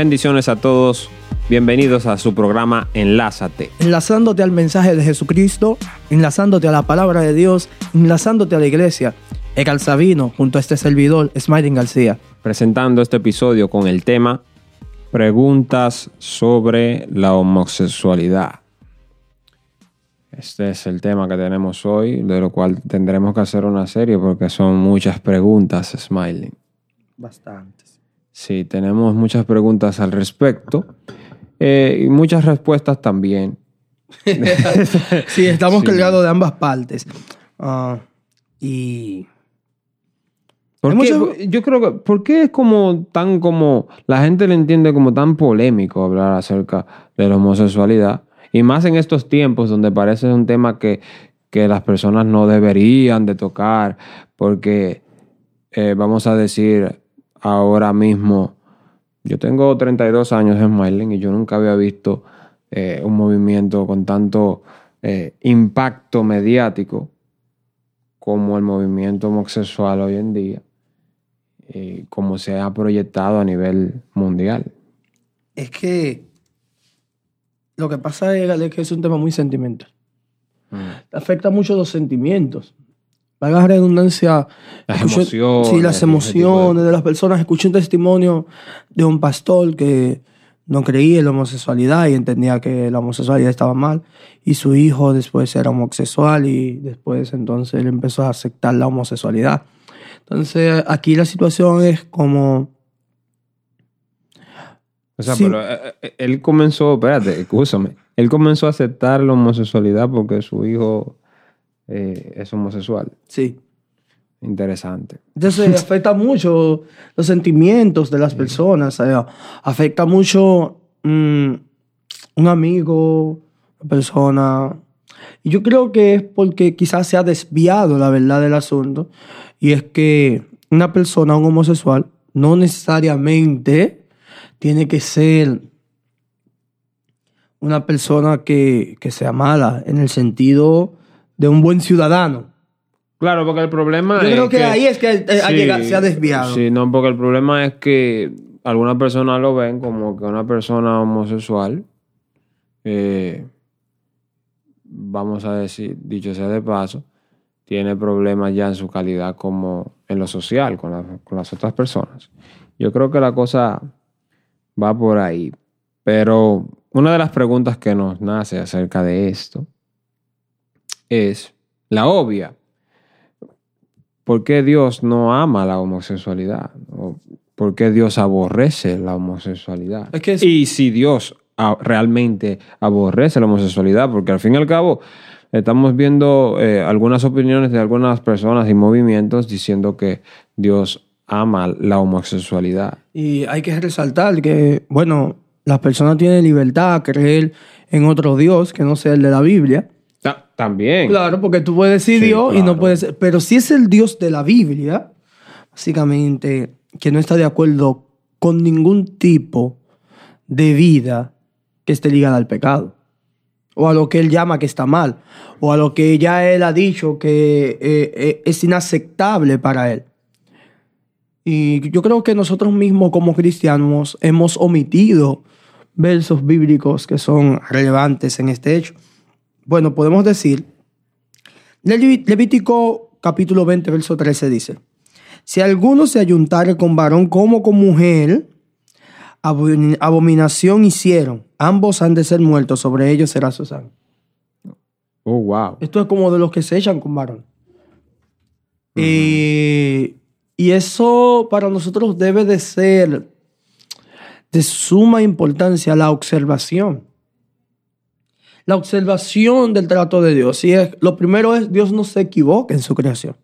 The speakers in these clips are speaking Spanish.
Bendiciones a todos. Bienvenidos a su programa Enlázate. Enlazándote al mensaje de Jesucristo, enlazándote a la palabra de Dios, enlazándote a la iglesia. Egal Sabino, junto a este servidor, Smiling García. Presentando este episodio con el tema Preguntas sobre la homosexualidad. Este es el tema que tenemos hoy, de lo cual tendremos que hacer una serie porque son muchas preguntas, Smiling. Bastantes. Sí, tenemos muchas preguntas al respecto eh, y muchas respuestas también. sí, estamos Sí. cargados de ambas partes. Ah, y ¿Por qué? Yo creo que, ¿por qué es como tan como, la gente le entiende como tan polémico hablar acerca de la homosexualidad? Y más en estos tiempos donde parece un tema que, que las personas no deberían de tocar, porque eh, vamos a decir ahora mismo, yo tengo 32 años en Marlin y yo nunca había visto eh, un movimiento con tanto eh, impacto mediático como el movimiento homosexual hoy en día y como se ha proyectado a nivel mundial. es que lo que pasa es que es un tema muy sentimental. Afecta mucho los sentimientos. Valga la redundancia. Las escuché- emociones, Sí, las de emociones de las personas. Escuché un testimonio de un pastor que no creía en la homosexualidad y entendía que la homosexualidad estaba mal. Y su hijo después era homosexual y después entonces él empezó a aceptar la homosexualidad. Entonces aquí la situación es como... O sea, Sí. pero eh, eh, él comenzó, espérate, escúchame, él comenzó a aceptar la homosexualidad porque su hijo eh, es homosexual. Sí. Interesante. Entonces afecta mucho los sentimientos de las personas, o sea, afecta mucho mm, un amigo, una persona. Y yo creo que es porque quizás se ha desviado la verdad del asunto. Y es que una persona, un homosexual, no necesariamente tiene que ser una persona que, que sea mala en el sentido de un buen ciudadano. Claro, porque el problema Yo es creo que, ahí es que ha llegado- se ha desviado. Sí, no, porque el problema es que algunas personas lo ven como que una persona homosexual, eh, vamos a decir, dicho sea de paso, tiene problemas ya en su calidad como en lo social con, la- con las otras personas. Yo creo que la cosa va por ahí. Pero una de las preguntas que nos nace acerca de esto es la obvia. ¿Por qué Dios no ama la homosexualidad? ¿O ¿Por qué Dios aborrece la homosexualidad? Es que es- Y si Dios realmente aborrece la homosexualidad, porque al fin y al cabo estamos viendo eh, algunas opiniones de algunas personas y movimientos diciendo que Dios ama la homosexualidad. Y hay que resaltar que, bueno, las personas tienen libertad a creer en otro Dios que no sea el de la Biblia. Ta- También. Claro, porque tú puedes decir Sí, Dios y no puedes... Pero si es el Dios de la Biblia, básicamente, que no está de acuerdo con ningún tipo de vida que esté ligada al pecado. O a lo que él llama que está mal. O a lo que ya él ha dicho que eh, eh, es inaceptable para él. Y yo creo que nosotros mismos como cristianos hemos omitido versos bíblicos que son relevantes en este hecho. Bueno, podemos decir, Levítico capítulo 20, verso 13 dice, si alguno se ayuntare con varón como con mujer, abomin- abominación hicieron, ambos han de ser muertos, sobre ellos será su sangre. Oh, wow. Esto es como de los que se echan con varón. Eh, y eso para nosotros debe de ser de suma importancia la observación. La observación del trato de Dios. Y es, lo primero es, Dios no se equivoca en su creación.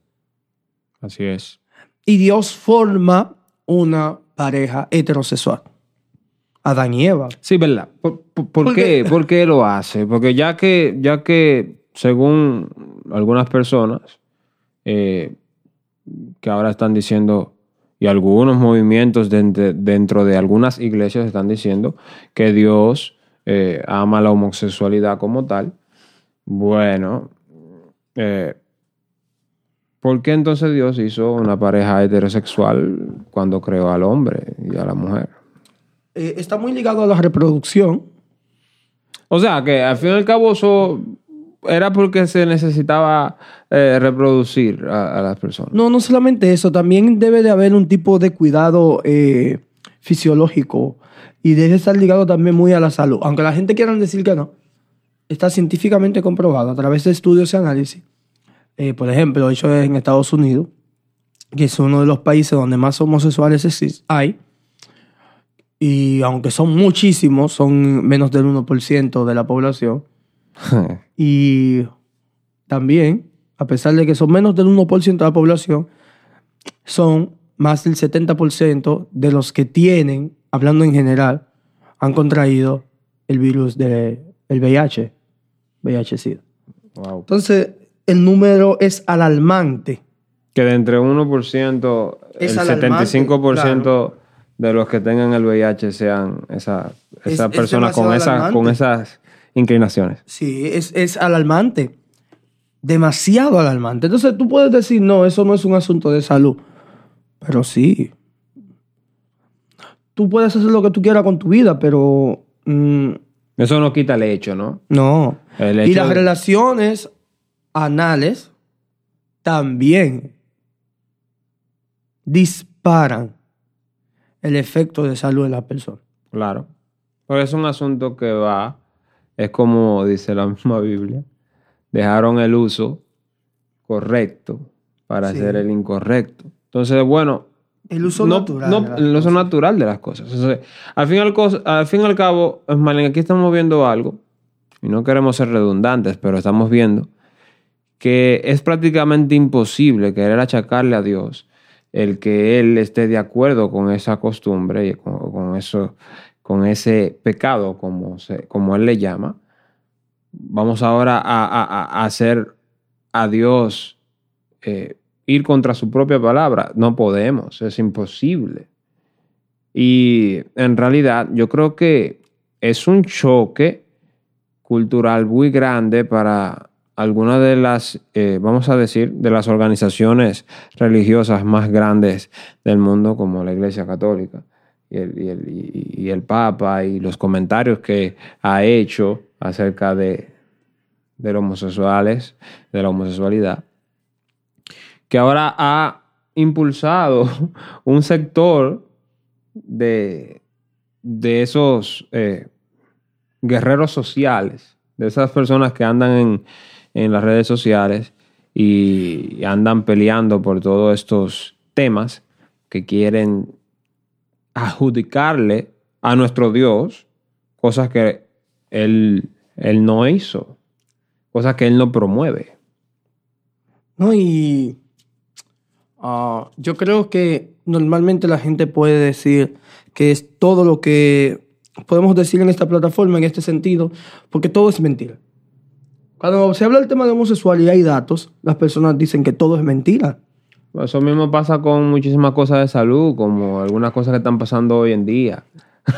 Así es. Y Dios forma una pareja heterosexual. Adán y Eva. Sí, ¿verdad? ¿Por, por- por ¿Por qué? qué? ¿Por qué lo hace? Porque ya que, ya que según algunas personas eh, que ahora están diciendo, y algunos movimientos dentro, dentro de algunas iglesias están diciendo que Dios eh, ama la homosexualidad como tal, bueno, eh, ¿por qué entonces Dios hizo una pareja heterosexual cuando creó al hombre y a la mujer? eh, está muy ligado a la reproducción. O sea, que al fin y al cabo eso era porque se necesitaba eh, reproducir a, a las personas. No, no solamente eso, también debe de haber un tipo de cuidado eh, fisiológico y debe estar ligado también muy a la salud. Aunque la gente quiera decir que no, está científicamente comprobado a través de estudios y análisis. Eh, por ejemplo, hecho en Estados Unidos, que es uno de los países donde más homosexuales hay. Y aunque son muchísimos, son menos del 1% de la población. Y también, a pesar de que son menos del 1% de la población, son más del 70% de los que tienen, hablando en general, han contraído el virus del VIH, VIH-Sida. Wow. Entonces, el número es alarmante. Que de entre 1%, Es el alarmante, 75% claro. de los que tengan el VIH sean esa, Es- esa es persona con, esa, con esas inclinaciones. Sí, es, es alarmante. Demasiado alarmante. Entonces, tú puedes decir, no, eso no es un asunto de salud. Pero sí. Tú puedes hacer lo que tú quieras con tu vida, pero mm, Eso no quita el hecho, ¿no? no. El Y las de- relaciones anales también disparan el efecto de salud en la persona. Claro. Pero es un asunto que va, es como dice la misma Biblia, dejaron el uso correcto para Sí. hacer el incorrecto. Entonces, bueno, El uso no, natural. no- de las el uso natural de las cosas. Al, fin y al, al fin y al cabo, Marlene, aquí estamos viendo algo, y no queremos ser redundantes, pero estamos viendo que es prácticamente imposible querer achacarle a Dios el que Él esté de acuerdo con esa costumbre y con, con eso, con ese pecado, como, se- como Él le llama. Vamos ahora a- a hacer a Dios eh, ir contra su propia palabra. No podemos, es imposible. Y en realidad yo creo que es un choque cultural muy grande para algunas de las, eh, vamos a decir, de las organizaciones religiosas más grandes del mundo, como la Iglesia Católica y el, y el- y- el Papa, y los comentarios que ha hecho acerca de, de los homosexuales, de la homosexualidad, que ahora ha impulsado un sector de, de esos eh, guerreros sociales, de esas personas que andan en, en las redes sociales y andan peleando por todos estos temas que quieren adjudicarle a nuestro Dios cosas que él, él no hizo, cosas que él no promueve. No, y ah, yo creo que normalmente la gente puede decir que es todo lo que podemos decir en esta plataforma en este sentido, porque todo es mentira. Cuando se habla del tema de homosexualidad y datos, las personas dicen que todo es mentira. Eso mismo pasa con muchísimas cosas de salud, como algunas cosas que están pasando hoy en día.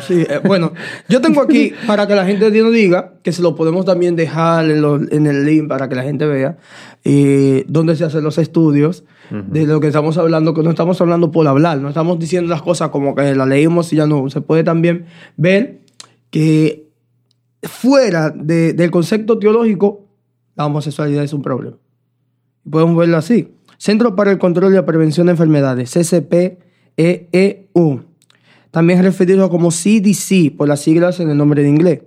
Sí, eh, bueno, yo tengo aquí para que la gente no diga, que se lo podemos también dejar en, el link para que la gente vea eh, dónde se hacen los estudios de lo que estamos hablando, que no estamos hablando por hablar, no estamos diciendo las cosas como que las leímos y ya no. Se puede también ver que fuera de- del concepto teológico, la homosexualidad es un problema. Podemos verlo así. Centro para el Control y la Prevención de Enfermedades, CCPEEU. También referido como CDC por las siglas en el nombre de inglés.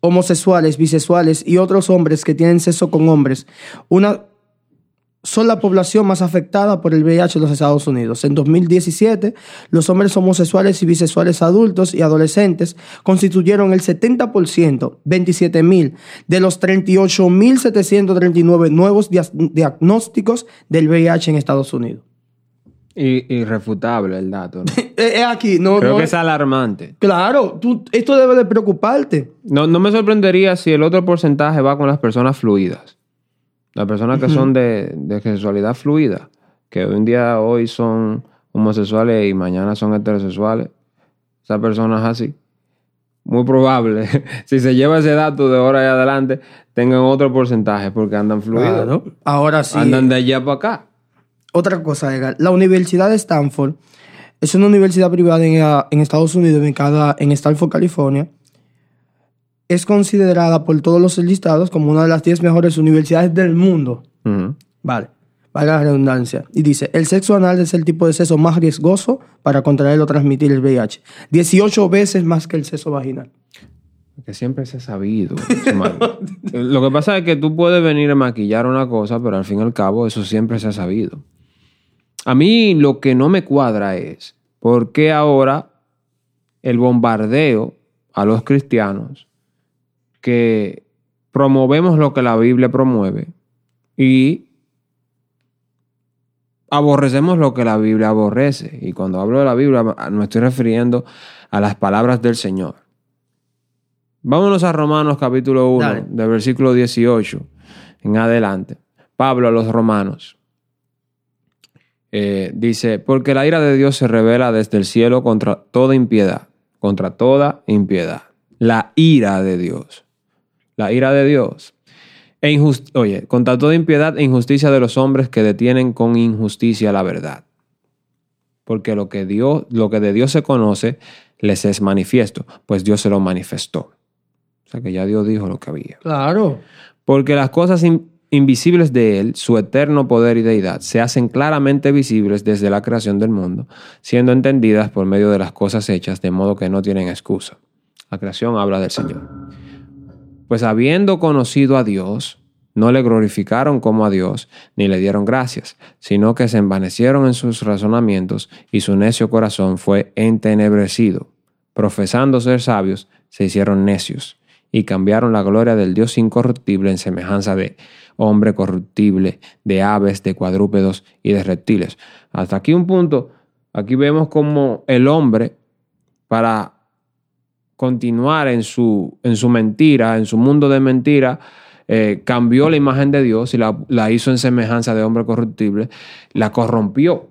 Homosexuales, bisexuales y otros hombres que tienen sexo con hombres. Una son la población más afectada por el VIH en los Estados Unidos. En 2017, los hombres homosexuales y bisexuales adultos y adolescentes constituyeron el 70%, 27.000, de los 38.739 nuevos dia- diagnósticos del VIH en Estados Unidos. Irrefutable el dato. ¿no? Eh, eh, aquí, no, Creo no- que es alarmante. Claro, tú- esto debe de preocuparte. No, no me sorprendería si el otro porcentaje va con las personas fluidas. Las personas que son de, de sexualidad fluida, que hoy en día hoy son homosexuales y mañana son heterosexuales. Esas personas así. Muy probable, si se lleva ese dato de ahora y adelante, tengan otro porcentaje porque andan fluidos. Claro. Ahora sí. Andan de allá para acá. Otra cosa, Edgar. La Universidad de Stanford es una universidad privada en, ah, en Estados Unidos, ubicada en Stanford, California. Es considerada por todos los enlistados como una de las 10 mejores universidades del mundo. Ujú. Vale, valga la redundancia. Y dice, el sexo anal es el tipo de sexo más riesgoso para contraer o transmitir el VIH. 18 veces más que el sexo vaginal. Que siempre se ha sabido. Lo que pasa es que tú puedes venir a maquillar una cosa, pero al fin y al cabo eso siempre se ha sabido. A mí lo que no me cuadra es por qué ahora el bombardeo a los cristianos que promovemos lo que la Biblia promueve y aborrecemos lo que la Biblia aborrece. Y cuando hablo de la Biblia me estoy refiriendo a las palabras del Señor. Vámonos a Romanos capítulo 1, Dale. del versículo 18 en adelante. Pablo a los romanos eh, dice, porque la ira de Dios se revela desde el cielo contra toda impiedad, contra toda impiedad. La ira de Dios. La ira de Dios. E injust- Oye, contra toda impiedad e injusticia de los hombres que detienen con injusticia la verdad. Porque lo que, Dios, lo que de Dios se conoce les es manifiesto, pues Dios se lo manifestó. O sea que ya Dios dijo lo que había. Claro. Porque las cosas in- invisibles de Él, su eterno poder y deidad, se hacen claramente visibles desde la creación del mundo, siendo entendidas por medio de las cosas hechas, de modo que no tienen excusa. La creación habla del Señor. Pues habiendo conocido a Dios, no le glorificaron como a Dios, ni le dieron gracias, sino que se envanecieron en sus razonamientos, y su necio corazón fue entenebrecido. Profesando ser sabios, se hicieron necios, y cambiaron la gloria del Dios incorruptible en semejanza de hombre corruptible, de aves, de cuadrúpedos y de reptiles. Hasta aquí un punto, aquí vemos como el hombre, para continuar en su, en su mentira, en su mundo de mentira, eh, cambió la imagen de Dios y la, la hizo en semejanza de hombre corruptible, la corrompió.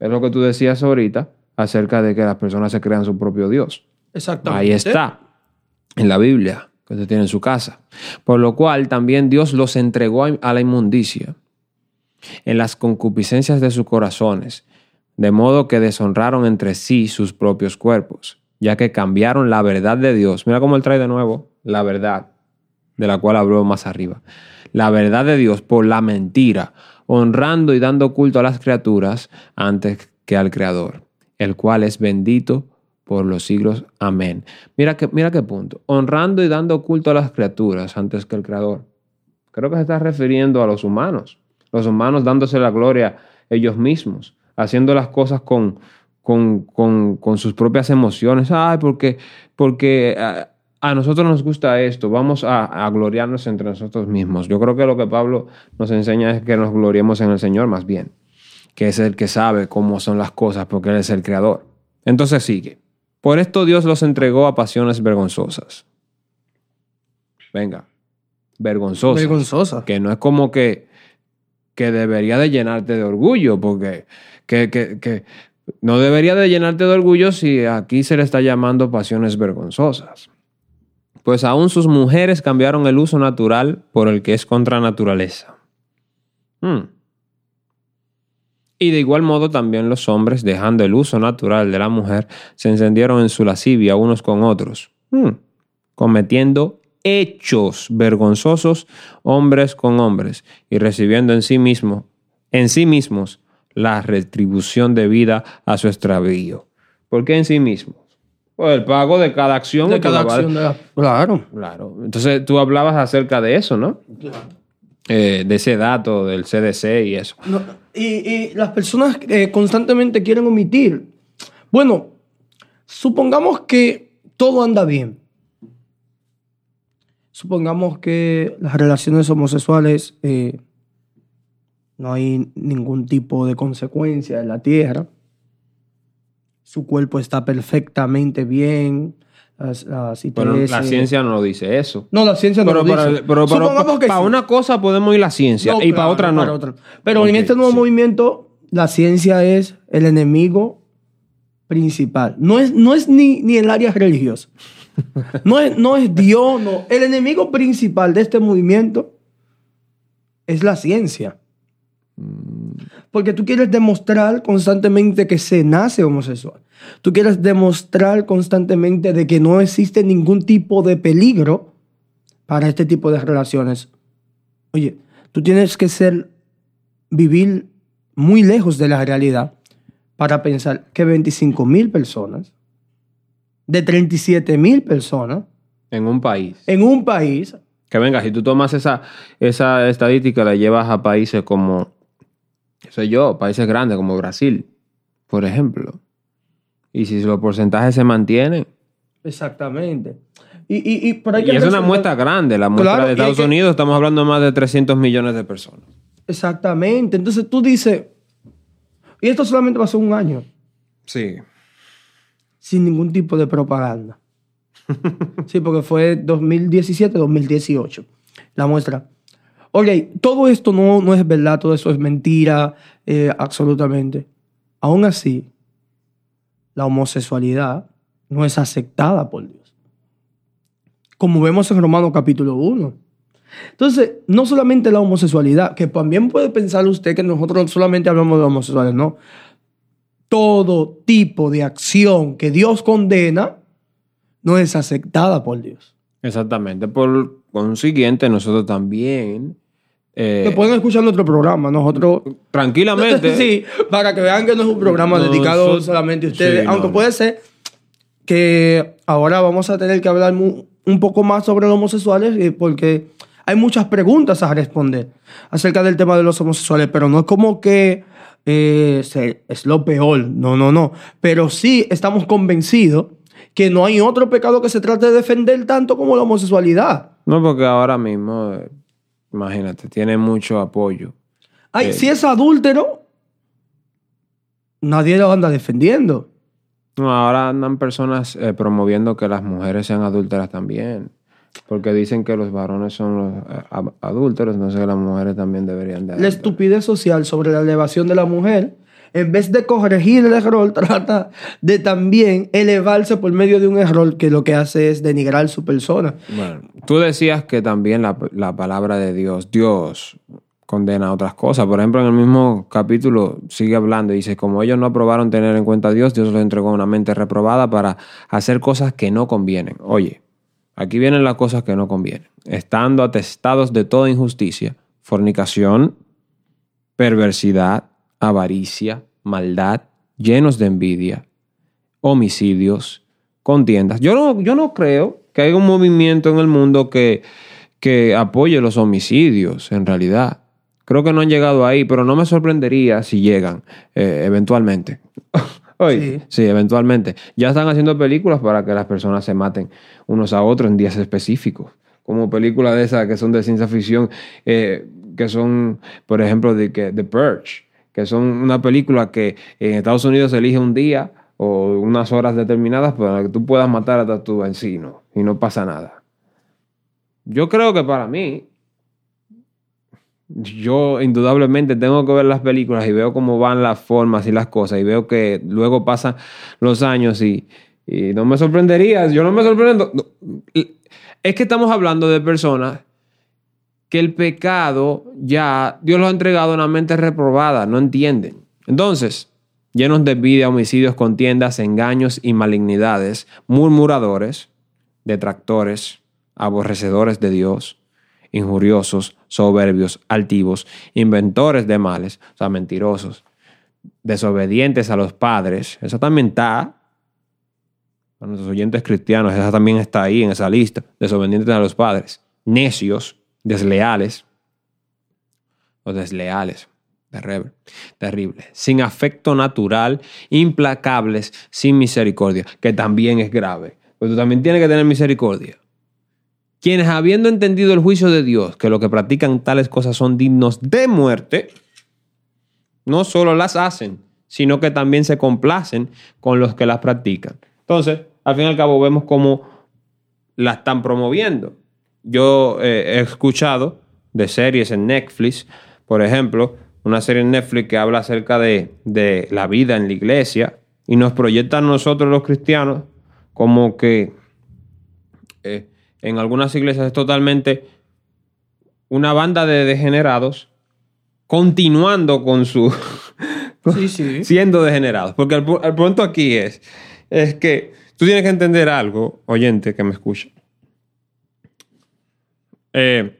Es lo que tú decías ahorita acerca de que las personas se crean su propio Dios. Exactamente. Ahí está, en la Biblia, que usted tiene en su casa. Por lo cual también Dios los entregó a a la inmundicia en las concupiscencias de sus corazones, de modo que deshonraron entre sí sus propios cuerpos, ya que cambiaron la verdad de Dios. Mira cómo él trae de nuevo la verdad, de la cual habló más arriba. La verdad de Dios por la mentira, honrando y dando culto a las criaturas antes que al Creador, el cual es bendito por los siglos. Amén. Mira, que, mira qué punto. Honrando y dando culto a las criaturas antes que el Creador. Creo que se está refiriendo a los humanos. Los humanos dándose la gloria ellos mismos, haciendo las cosas con, con, con, con sus propias emociones. Ay, porque, porque a, a nosotros nos gusta esto, vamos a, a gloriarnos entre nosotros mismos. Yo creo que lo que Pablo nos enseña es que nos gloriemos en el Señor más bien, que es el que sabe cómo son las cosas, porque Él es el creador. Entonces sigue. Por esto Dios los entregó a pasiones vergonzosas. Venga, vergonzosas. Vergonzosa. Que no es como que, que debería de llenarte de orgullo, porque que, que, que no debería de llenarte de orgullo si aquí se le está llamando pasiones vergonzosas. Pues aún sus mujeres cambiaron el uso natural por el que es contra naturaleza. Hmm. Y de igual modo también los hombres, dejando el uso natural de la mujer, se encendieron en su lascivia unos con otros, hmm, cometiendo hechos vergonzosos hombres con hombres y recibiendo en sí mismo, en sí mismos, la retribución debida a su extravío. ¿Por qué en sí mismos? Pues el pago de cada acción. De cada acción de la... Claro. Claro. Entonces tú hablabas acerca de eso, ¿no? Eh, de ese dato del CDC y eso. No, y, y las personas eh, constantemente quieren omitir. Bueno, supongamos que todo anda bien. Supongamos que las relaciones homosexuales eh, no hay ningún tipo de consecuencia en la tierra. Su cuerpo está perfectamente bien. Las, las Pero la ciencia no dice eso. No, la ciencia no Pero, lo para, dice. pero, pero Supongamos que para sí. una cosa podemos ir la ciencia No, y para otra no. para otra. Pero en este nuevo sí. movimiento, la ciencia es el enemigo principal. No es, no es ni, ni el área religiosa. No es, no es Dios, no. El enemigo principal de este movimiento es la ciencia. Porque tú quieres demostrar constantemente que se nace homosexual. Tú quieres demostrar constantemente de que no existe ningún tipo de peligro para este tipo de relaciones. Oye, tú tienes que ser, vivir muy lejos de la realidad para pensar que 25 mil personas, de 37 mil personas, En un país. en un país, Que venga, si tú tomas esa, esa estadística, la llevas a países como, qué sé yo, países grandes como Brasil, por ejemplo. Y si los porcentajes se mantienen. exactamente. Y, y, y, pero hay Y que es una muestra grande. La muestra Claro, de Estados que- Unidos, estamos hablando de más de 300 millones de personas. Exactamente. Entonces tú dices, y esto solamente pasó un año, Sí. sin ningún tipo de propaganda. sí, porque fue 2017-2018 la muestra. Ok, todo esto no, no es verdad, todo eso es mentira, eh, absolutamente. Aún así, la homosexualidad no es aceptada por Dios. Como vemos en Romanos capítulo 1. Entonces, no solamente la homosexualidad, que también puede pensar usted que nosotros solamente hablamos de homosexuales, no. Todo tipo de acción que Dios condena no es aceptada por Dios. Exactamente. Por consiguiente, nosotros también. Eh, Que pueden escuchar nuestro programa, nosotros... tranquilamente. sí, para que vean que no es un programa dedicado solamente a ustedes, Sí, aunque no. puede ser que ahora vamos a tener que hablar un poco más sobre los homosexuales eh, porque hay muchas preguntas a responder acerca del tema de los homosexuales, pero no es como que eh, es lo peor, no, no, no, pero sí estamos convencidos que no hay otro pecado que se trate de defender tanto como la homosexualidad. No, porque ahora mismo, eh, imagínate, tiene mucho apoyo. Ay, Eh. si es adúltero, nadie lo anda defendiendo. No, ahora andan personas eh, promoviendo que las mujeres sean adúlteras también. Porque dicen que los varones son los eh, adúlteros, entonces las mujeres también deberían de. La estupidez social sobre la elevación de la mujer, en vez de corregir el error, trata de también elevarse por medio de un error que lo que hace es denigrar su persona. Bueno, tú decías que también la, la palabra de Dios, Dios condena otras cosas. Por ejemplo, en el mismo capítulo sigue hablando y dice, como ellos no aprobaron tener en cuenta a Dios, Dios los entregó una mente reprobada para hacer cosas que no convienen. Oye, aquí vienen las cosas que no convienen. Estando atestados de toda injusticia, fornicación, perversidad, avaricia, maldad, llenos de envidia, homicidios, contiendas. Yo no, yo no creo que haya un movimiento en el mundo que, que apoye los homicidios, en realidad. Creo que no han llegado ahí, pero no me sorprendería si llegan eh, eventualmente. Oye, sí. Sí. eventualmente. Ya están haciendo películas para que las personas se maten unos a otros en días específicos. Como películas de esas que son de ciencia ficción, eh, que son, por ejemplo, de que The Purge, que son una película que en Estados Unidos se elige un día o unas horas determinadas para que tú puedas matar a tu vecino y no pasa nada. Yo creo que para mí, yo indudablemente tengo que ver las películas y veo cómo van las formas y las cosas y veo que luego pasan los años y, y no me sorprendería, yo no me sorprendo. Es que estamos hablando de personas que el pecado ya Dios lo ha entregado a una mente reprobada, no entienden. Entonces, llenos de envidia, homicidios, contiendas, engaños y malignidades, murmuradores, detractores, aborrecedores de Dios, injuriosos, soberbios, altivos, inventores de males, o sea, mentirosos, desobedientes a los padres. Eso también está. A nuestros oyentes cristianos, esa también está ahí en esa lista. Desobedientes a los padres. Necios, desleales. Los desleales. Terrible. Terrible. Sin afecto natural, implacables, sin misericordia, que también es grave. Pero tú también tienes que tener misericordia. Quienes habiendo entendido el juicio de Dios, que lo que practican tales cosas son dignos de muerte, no solo las hacen, sino que también se complacen con los que las practican. Entonces, al fin y al cabo, vemos cómo la están promoviendo. Yo eh, he escuchado de series en Netflix, por ejemplo, una serie en Netflix que habla acerca de, de la vida en la iglesia y nos proyecta a nosotros los cristianos como que eh, en algunas iglesias es totalmente una banda de degenerados continuando con su... Sí, sí. siendo degenerados. Porque el, el punto aquí es, es que tú tienes que entender algo, oyente que me escucha. Eh,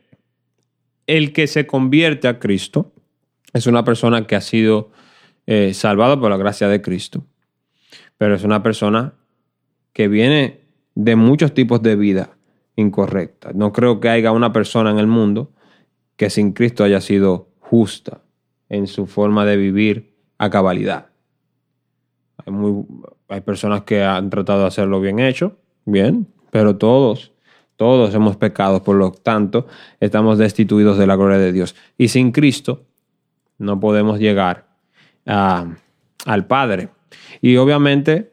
el que se convierte a Cristo es una persona que ha sido eh, salvada por la gracia de Cristo, pero es una persona que viene de muchos tipos de vida incorrecta. No creo que haya una persona en el mundo que sin Cristo haya sido justa en su forma de vivir a cabalidad. Hay, personas que han tratado de hacerlo bien hecho, bien, pero todos, todos hemos pecado, por lo tanto, estamos destituidos de la gloria de Dios. Y sin Cristo no podemos llegar a- al Padre. Y obviamente,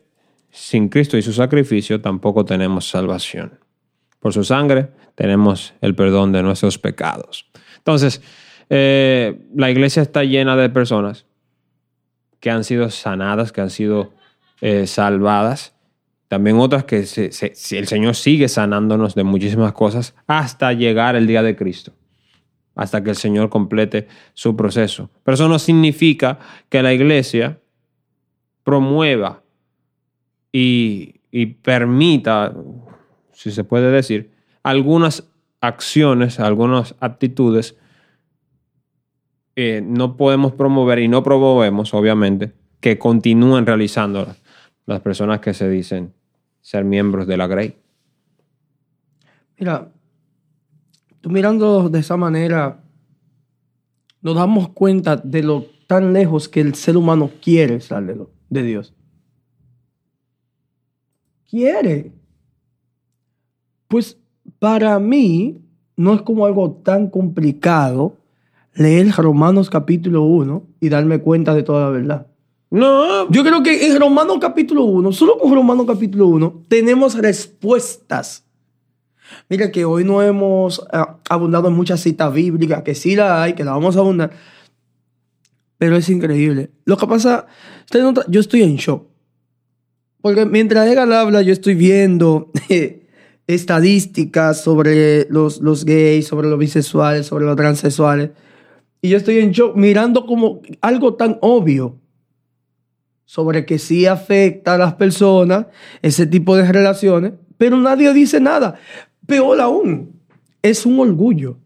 sin Cristo y su sacrificio tampoco tenemos salvación. Por su sangre tenemos el perdón de nuestros pecados. Entonces, eh, la iglesia está llena de personas que han sido sanadas, que han sido eh, salvadas. También otras que el Señor sigue sanándonos de muchísimas cosas hasta llegar el día de Cristo, hasta que el Señor complete su proceso. Pero eso no significa que la iglesia promueva y, permita, si se puede decir, algunas acciones, algunas actitudes eh, no podemos promover y no promovemos, obviamente, que continúen realizando las, las personas que se dicen ser miembros de la Grey. Mira, tú mirando de esa manera, nos damos cuenta de lo tan lejos que el ser humano quiere estar de, de Dios. Quiere. Pues para mí no es como algo tan complicado leer Romanos capítulo 1 y darme cuenta de toda la verdad. No, Yo creo que en Romanos capítulo 1, solo con Romanos capítulo 1, tenemos respuestas. Mira que hoy no hemos ah, abundado en muchas citas bíblicas, que sí la hay, que la vamos a abundar. Pero es increíble. Lo que pasa, yo estoy en shock. Porque mientras Egan habla, yo estoy viendo estadísticas sobre los, los gays, sobre los bisexuales, sobre los transexuales. Y yo estoy en shock mirando como algo tan obvio sobre que sí afecta a las personas ese tipo de relaciones, pero nadie dice nada. Peor aún, es un orgullo.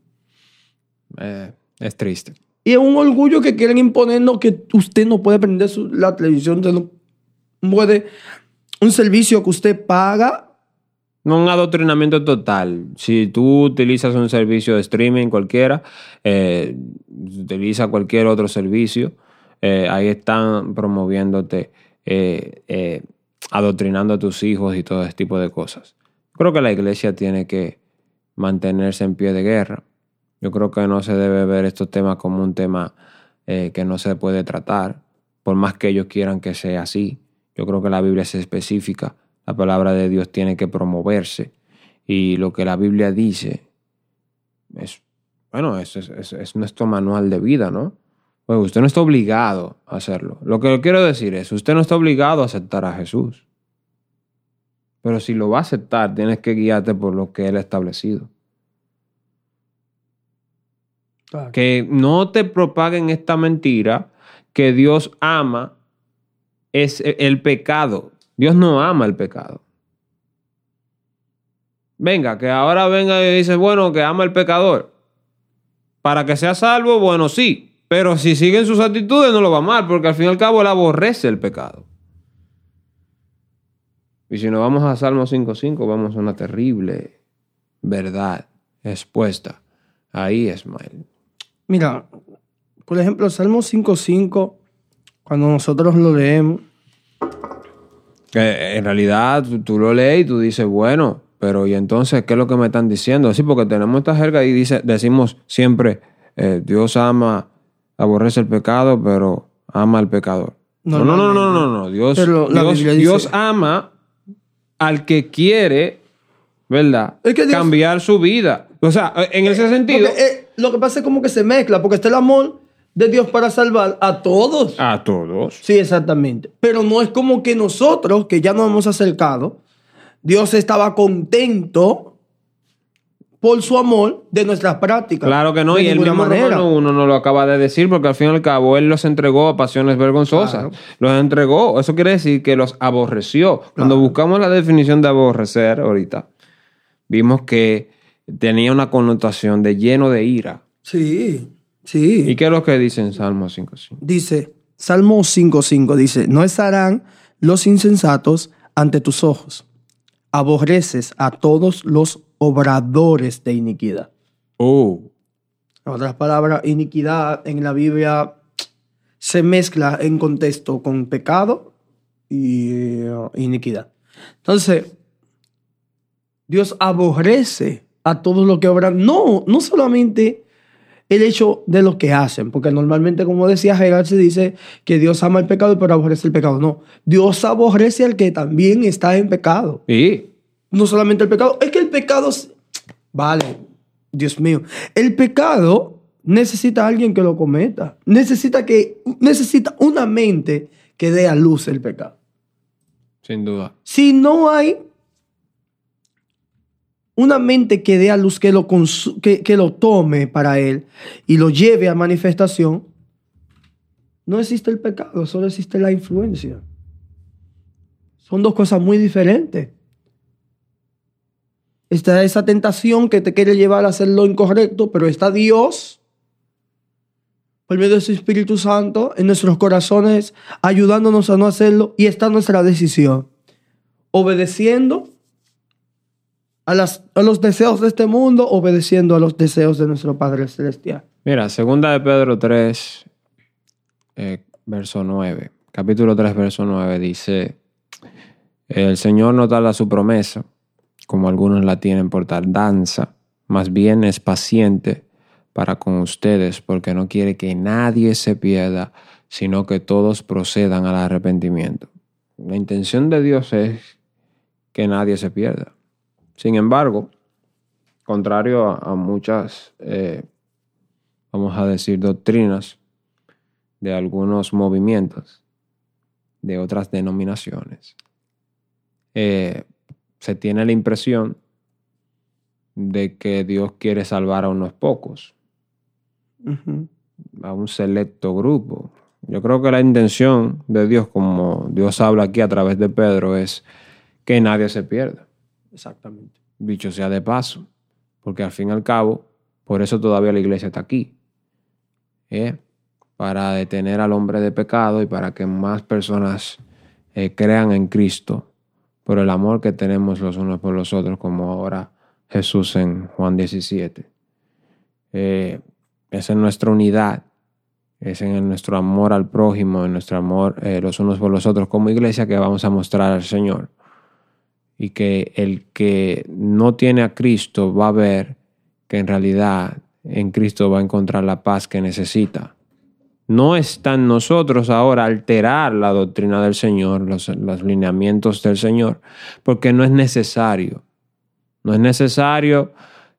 eh, es triste. Y es un orgullo que quieren imponernos que usted no puede prender su- la televisión, usted no puede... Un servicio que usted paga, No un adoctrinamiento total. Si tú utilizas un servicio de streaming cualquiera, eh, utiliza cualquier otro servicio, eh, ahí están promoviéndote, eh, eh, adoctrinando a tus hijos y todo ese tipo de cosas. Creo que la iglesia tiene que mantenerse en pie de guerra. Yo creo que no se debe ver estos temas como un tema que no se puede tratar, por más que ellos quieran que sea así. Yo creo que la Biblia es específica. La palabra de Dios tiene que promoverse. Y lo que la Biblia dice es, bueno, es nuestro manual de vida, ¿no? Pues usted no está obligado a hacerlo. Lo que quiero decir es, usted no está obligado a aceptar a Jesús. Pero si lo va a aceptar, tienes que guiarte por lo que Él ha establecido. Que no te propaguen esta mentira que Dios ama es el pecado. Dios no ama el pecado. Venga, que ahora venga y dice, bueno, que ama el pecador. Para que sea salvo, bueno, sí. Pero si siguen sus actitudes, no lo va a amar, porque al fin y al cabo él aborrece el pecado. Y si nos vamos a Salmo 5.5, vamos a una terrible verdad expuesta. Ahí, Ismael. mira, por ejemplo, Salmo 5.5, cuando nosotros lo leemos, en realidad tú, tú lo lees y tú dices, bueno, pero ¿y entonces qué es lo que me están diciendo? Sí, porque tenemos esta jerga y dice, decimos siempre, eh, Dios ama, aborrece el pecado, pero ama al pecador. No, no, no, no, no, no. Dios, Pero la Dios, Biblia dice- Dios ama al que quiere, ¿verdad? Es que Dios- Cambiar su vida. O sea, en ese sentido, Porque, eh, lo que pasa es como que se mezcla, porque está el amor de Dios para salvar a todos. a todos. Sí, exactamente. Pero no es como que nosotros, que ya nos hemos acercado, Dios estaba contento por su amor de nuestras prácticas. Claro que no, De y ninguna mismo manera. Romano uno no lo acaba de decir porque al fin y al cabo él los entregó a pasiones vergonzosas. Claro. Los entregó, eso quiere decir que los aborreció. Cuando buscamos la definición de aborrecer ahorita, vimos que tenía una connotación de lleno de ira. Sí, sí. ¿Y qué es lo que dice en Salmo 5.5? Dice, Salmo 5.5 dice, no estarán los insensatos ante tus ojos. Aborreces a todos los obradores de iniquidad. Oh, En otras palabras, iniquidad en la Biblia se mezcla en contexto con pecado y eh, iniquidad. Entonces, Dios aborrece a todos los que obran. No, no solamente el hecho de lo que hacen, porque normalmente, como decía Gerard, se dice que Dios ama el pecado pero aborrece el pecado. No, Dios aborrece al que también está en pecado. y No solamente el pecado, es que el pecado... Vale, Dios mío. El pecado necesita a alguien que lo cometa. Necesita, que, necesita una mente que dé a luz el pecado. sin duda. Si no hay una mente que dé a luz, que lo, que, que lo tome para él y lo lleve a manifestación, no existe el pecado, solo existe la influencia. Son dos cosas muy diferentes. Está esa tentación que te quiere llevar a hacer lo incorrecto, pero está Dios, por medio de su Espíritu Santo, en nuestros corazones, ayudándonos a no hacerlo, y está nuestra decisión obedeciendo a, las, a los deseos de este mundo, obedeciendo a los deseos de nuestro Padre Celestial. Mira, segunda de Pedro 3, eh, verso 9. Capítulo 3, verso 9 dice, el Señor no tarda su promesa, como algunos la tienen por tardanza, más bien es paciente para con ustedes, porque no quiere que nadie se pierda, sino que todos procedan al arrepentimiento. La intención de Dios es que nadie se pierda. Sin embargo, contrario a, muchas eh, vamos a decir, doctrinas de algunos movimientos de otras denominaciones, eh, se tiene la impresión de que Dios quiere salvar a unos pocos, a un selecto grupo. Yo creo que la intención de Dios, como Dios habla aquí a través de Pedro, es que nadie se pierda Exactamente. dicho sea de paso, porque al fin y al cabo, por eso todavía la iglesia está aquí, ¿eh? para detener al hombre de pecado y para que más personas eh, crean en Cristo por el amor que tenemos los unos por los otros, como ahora Jesús en Juan 17. Eh, es en nuestra unidad, es en nuestro amor al prójimo, en nuestro amor eh, los unos por los otros como iglesia que vamos a mostrar al Señor y que el que no tiene a Cristo va a ver que en realidad en Cristo va a encontrar la paz que necesita. No está en nosotros ahora alterar la doctrina del Señor, los, lineamientos del Señor, porque no es necesario. No es necesario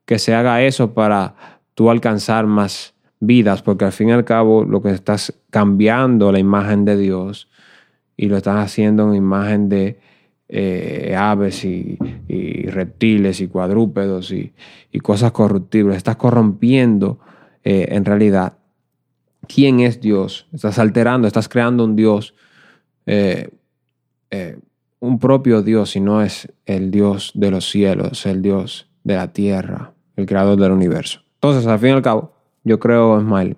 que se haga eso para tú alcanzar más vidas, porque al fin y al cabo lo que estás cambiando la imagen de Dios y lo estás haciendo en imagen de eh, aves y, reptiles y cuadrúpedos y, y cosas corruptibles. Estás corrompiendo eh, en realidad quién es Dios. Estás alterando, estás creando un Dios, eh, eh, un propio Dios, y no es el Dios de los cielos, el Dios de la tierra, el creador del universo. Entonces, al fin y al cabo, yo creo, Ismael,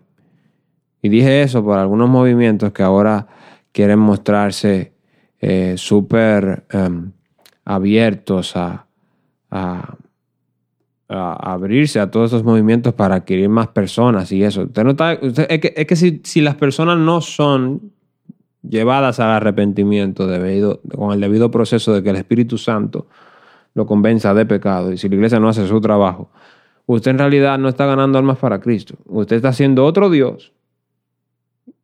y dije eso por algunos movimientos que ahora quieren mostrarse eh, súper em, abiertos a, a, a abrirse a todos esos movimientos para adquirir más personas y eso. Usted no está- usted- es que, es que si, si las personas no son llevadas al arrepentimiento debido, con el debido proceso de que el Espíritu Santo lo convenza de pecado y si la iglesia no hace su trabajo, usted en realidad no está ganando almas para Cristo. Usted está haciendo otro Dios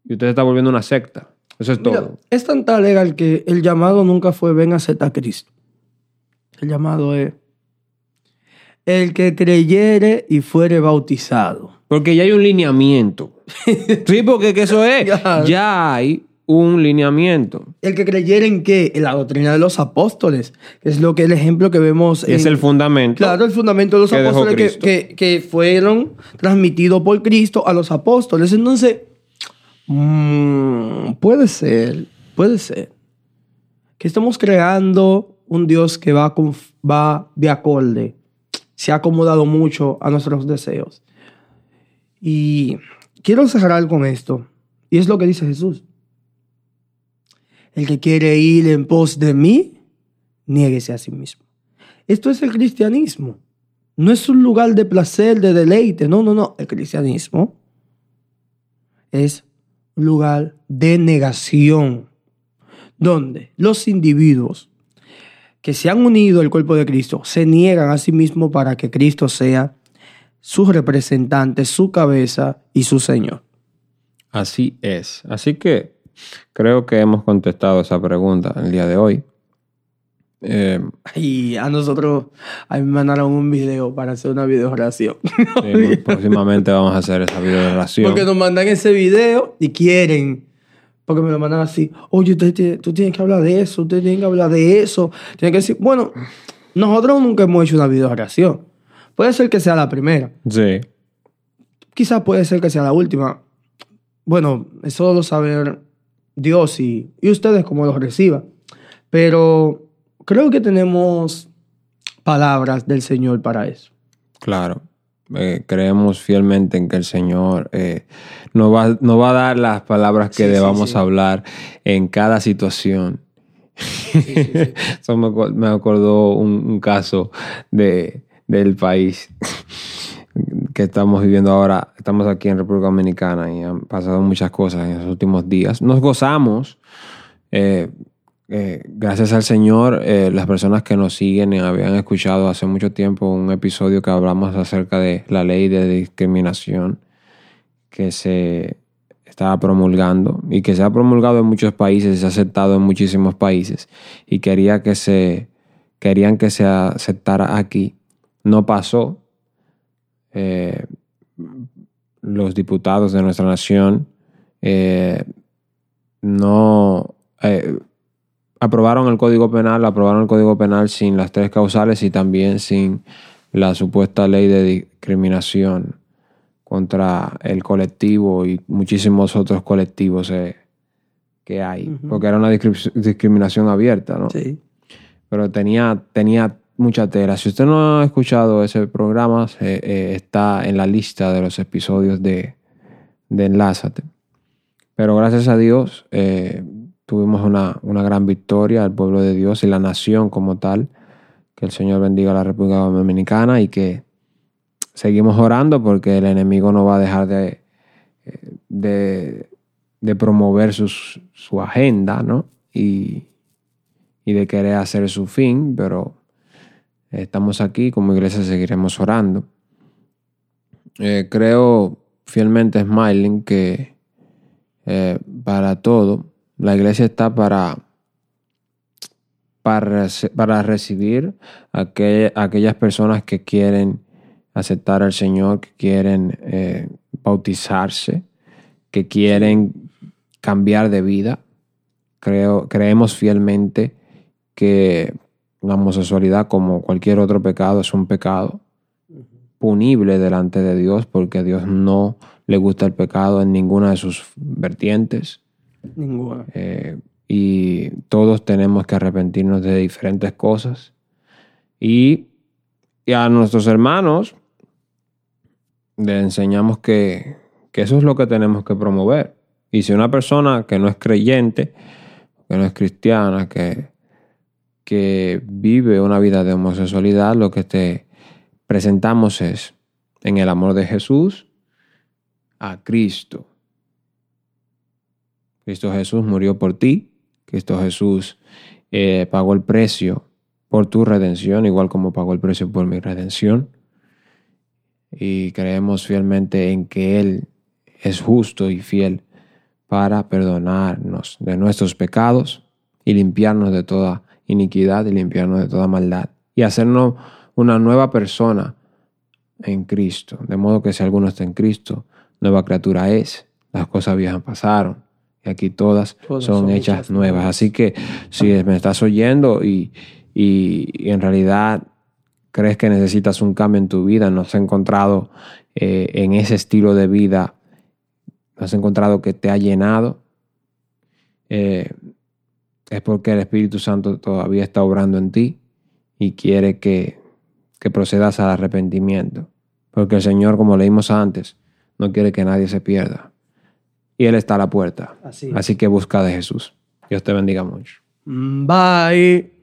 y usted está volviendo una secta. Eso es Mira, todo. es tan tal legal que el llamado nunca fue ven a aceptar a Cristo. El llamado es el que creyere y fuere bautizado. Porque ya hay un lineamiento. sí, porque que eso es. Ya. Ya hay un lineamiento. El que creyera en qué? En la doctrina de los apóstoles, que es lo que el ejemplo que vemos. Es el fundamento. Claro, el fundamento de los que apóstoles que, que- que fueron transmitidos por Cristo a los apóstoles. Entonces, mm, puede ser, puede ser que estamos creando un Dios que va, con- va de acorde, se ha acomodado mucho a nuestros deseos. Y quiero cerrar con esto, y es lo que dice Jesús. El que quiere ir en pos de mí, niéguese a sí mismo. Esto es el cristianismo. No es un lugar de placer, de deleite. No, no, no. El cristianismo es un lugar de negación, donde los individuos que se han unido al cuerpo de Cristo se niegan a sí mismos para que Cristo sea su representante, su cabeza y su Señor. Así es. Así que creo que hemos contestado esa pregunta el día de hoy. Eh, Y a nosotros, a mí me mandaron un video para hacer una video oración. sí, próximamente vamos a hacer esa video relación. Porque nos mandan ese video y quieren. Porque me lo mandan así. Oye, usted tiene- tú tienes que hablar de eso, usted tiene que hablar de eso. Tiene que decir, bueno, nosotros nunca hemos hecho una video oración. Puede ser que sea la primera. Sí. Quizás puede ser que sea la última. Bueno, eso lo sabe Dios y, y ustedes como lo reciban. Pero creo que tenemos palabras del Señor para eso. Claro. Eh, creemos fielmente en que el Señor eh, nos, va, nos va a dar las palabras que Sí, debamos sí. hablar en cada situación. Eso me, acordó un, un caso de, del país que estamos viviendo ahora. Estamos aquí en República Dominicana y han pasado muchas cosas en los últimos días. Nos gozamos. eh, eh, gracias al Señor, eh, las personas que nos siguen habían escuchado hace mucho tiempo un episodio que hablamos acerca de la ley de discriminación que se estaba promulgando y que se ha promulgado en muchos países, se ha aceptado en muchísimos países y quería que se querían que se aceptara aquí. No pasó. Eh, los diputados de nuestra nación no aprobaron el Código Penal, aprobaron el Código Penal sin las tres causales y también sin la supuesta ley de discriminación contra el colectivo y muchísimos otros colectivos eh, que hay, porque era una discri- discriminación abierta, ¿no? Sí. Pero tenía, tenía mucha tela. Si usted no ha escuchado ese programa, eh, está en la lista de los episodios de, de Enlázate. Pero gracias a Dios eh, tuvimos una, una gran victoria, el pueblo de Dios y la nación como tal. Que el Señor bendiga a la República Dominicana y que seguimos orando porque el enemigo no va a dejar de, eh, de, de promover sus- su agenda, ¿no? Y, y de querer hacer su fin, pero estamos aquí, como iglesia seguiremos orando. Eh, creo fielmente, Smiling, que eh, para todo, la iglesia está para, para, para recibir a aquellas personas que quieren aceptar al Señor, que quieren eh, bautizarse, que quieren cambiar de vida. Creo, creemos fielmente que la homosexualidad, como cualquier otro pecado, es un pecado punible delante de Dios, porque a Dios no le gusta el pecado en ninguna de sus vertientes. Ninguna. Eh, y todos tenemos que arrepentirnos de diferentes cosas. Y, a nuestros hermanos le enseñamos que, que eso es lo que tenemos que promover. Y si una persona que no es creyente, que no es cristiana, que, que vive una vida de homosexualidad, lo que te presentamos es en el amor de Jesús a Cristo. Cristo Jesús murió por ti. Cristo Jesús eh, pagó el precio por tu redención, igual como pagó el precio por mi redención. Y creemos fielmente en que Él es justo y fiel para perdonarnos de nuestros pecados y limpiarnos de toda iniquidad y limpiarnos de toda maldad. Y hacernos una nueva persona en Cristo. De modo que si alguno está en Cristo, nueva criatura es. Las cosas viejas pasaron y aquí todas, Todas son, son hechas, hechas nuevas. nuevas. Así que si me estás oyendo y, y- y en realidad crees que necesitas un cambio en tu vida, no has encontrado eh, en ese estilo de vida, no has encontrado que te ha llenado, eh, es porque el Espíritu Santo todavía está obrando en ti y quiere que, que procedas al arrepentimiento. Porque el Señor, como leímos antes, no quiere que nadie se pierda. Y Él está a la puerta. Así. Así que busca de Jesús. Dios te bendiga mucho. Mm, Bye.